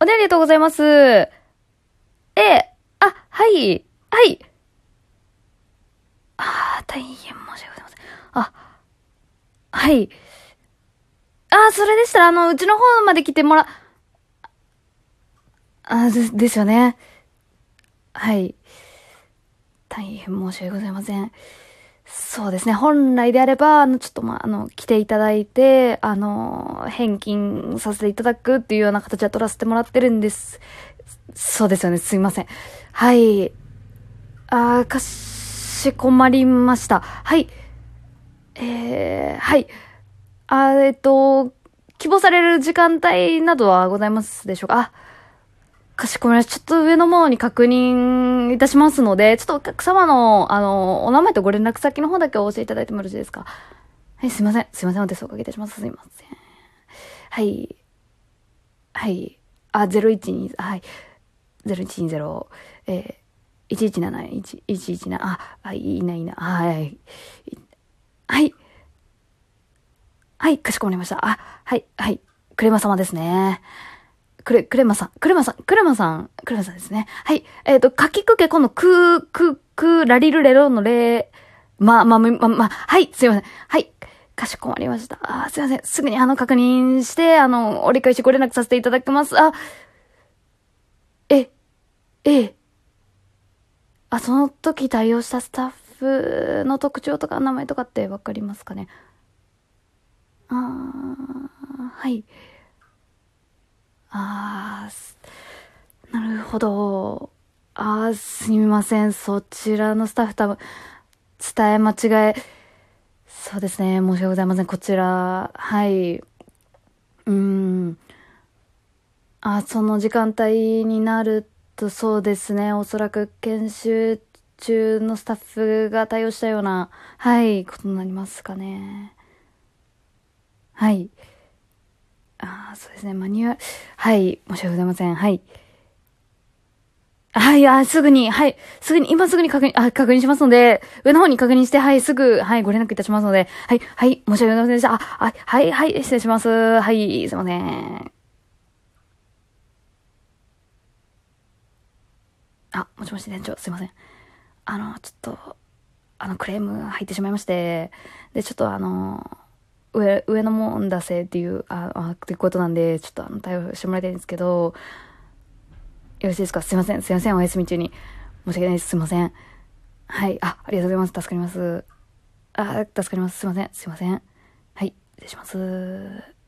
おねありがとうございます。ええ、あ、はい、はい。あ、大変申し訳ございません。あ、はい。あ、それでしたら、あの、うちの方まで来てもら、あ、で、ですよね。はい。大変申し訳ございません。そうですね。本来であれば、あの、ちょっとまあ、あの、来ていただいて、あの、返金させていただくっていうような形は取らせてもらってるんです。そうですよね。すいません。はい。あー、かしこまりました。はい。えー、はい。あ、えっと、希望される時間帯などはございますでしょうか？あ、かしこまりました。ちょっと上の方に確認いたしますので、ちょっとお客様の、あの、お名前とご連絡先の方だけお教えいただいてもよろしいですか？はい、すいません。すいません。お手数おかけいたします。すいません。はい。はい。あ、012、はい。0120、えー、117、117、あ、あ、いいな、いいな、はい。はい。はい、かしこまりました。あ、はい、はい。クレマ様ですね。クレ、クレマさん、クレマさん、クレマさん、クレマさんですね。はい。えっ、ー、と、かきくけ、このく、く、く、ラリルレロのレ、ま、ま、ま、ま、はい、すいません。はい。かしこまりました。あ、すいません。すぐにあの、確認して、あの、折り返しご連絡させていただきます。あ、え、ええ。あ、その時対応したスタッフの特徴とか名前とかってわかりますかね？あー、はい。あー、なるほど。あー、すみません。そちらのスタッフ多分、伝え間違え、そうですね。申し訳ございません。こちら、はい。うん。あ、その時間帯になるとそうですね。おそらく研修中のスタッフが対応したような、はい、ことになりますかね。はい。ああそうですね。マニュアル、はい、申し訳ございません。はい。はい、あ、すぐに、はい、すぐに、今すぐに確認、あ、確認しますので、上の方に確認して、はい、すぐ、はい、ご連絡いたしますので、はい、はい、申し訳ございませんでした。あ、あはい、はい、失礼します。はい、すいません。あ、もしもし店長、すいません。あの、ちょっと、あの、クレーム入ってしまいまして、で、ちょっとあの、上、上のもんだせっていう、あ、あ、っていうことなんで、ちょっとあの、対応してもらいたいんですけど、よろしいですか？すいません、すいません、お休み中に。申し訳ないです、すいません。はい、あ、ありがとうございます、助かります。あ、助かります、すいません、すいません。はい、失礼します。